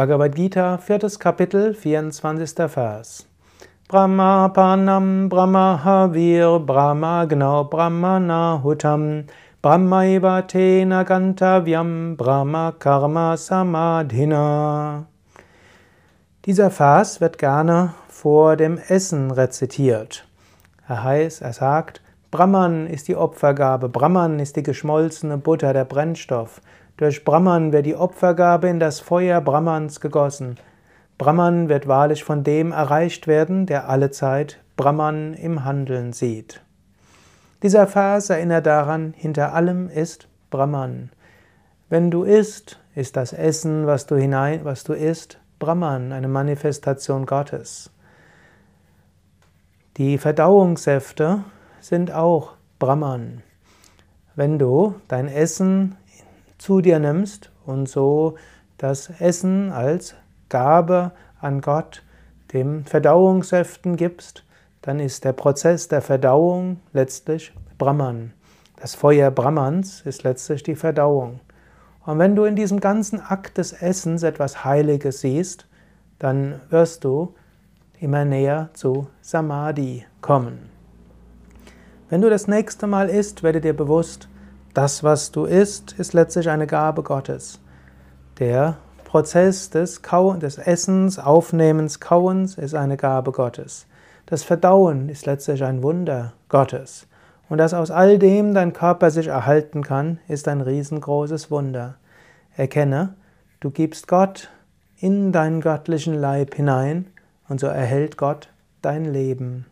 Bhagavad Gita, viertes Kapitel, 24. Vers. Brahmapanam Brahmahavir Brahmagno Brahmanahutam Brahmaiva tena gantavyam Brahma Karma Samadhina. Dieser Vers wird gerne vor dem Essen rezitiert. Er heißt, er sagt, Brahman ist die Opfergabe, Brahman ist die geschmolzene Butter, der Brennstoff. Durch Brahman wird die Opfergabe in das Feuer Brahmans gegossen. Brahman wird wahrlich von dem erreicht werden, der allezeit Brahman im Handeln sieht. Dieser Vers erinnert daran, hinter allem ist Brahman. Wenn du isst, ist das Essen, was du hinein, was du isst, Brahman, eine Manifestation Gottes. Die Verdauungssäfte sind auch Brahman. Wenn du dein Essen zu dir nimmst und so das Essen als Gabe an Gott dem Verdauungssäften gibst, dann ist der Prozess der Verdauung letztlich Brahman. Das Feuer Brahmans ist letztlich die Verdauung. Und wenn du in diesem ganzen Akt des Essens etwas Heiliges siehst, dann wirst du immer näher zu Samadhi kommen. Wenn du das nächste Mal isst, werde dir bewusst, das, was du isst, ist letztlich eine Gabe Gottes. Der Prozess des, Kau des Essens, Aufnehmens, Kauens ist eine Gabe Gottes. Das Verdauen ist letztlich ein Wunder Gottes. Und dass aus all dem dein Körper sich erhalten kann, ist ein riesengroßes Wunder. Erkenne, du gibst Gott in deinen göttlichen Leib hinein und so erhält Gott dein Leben.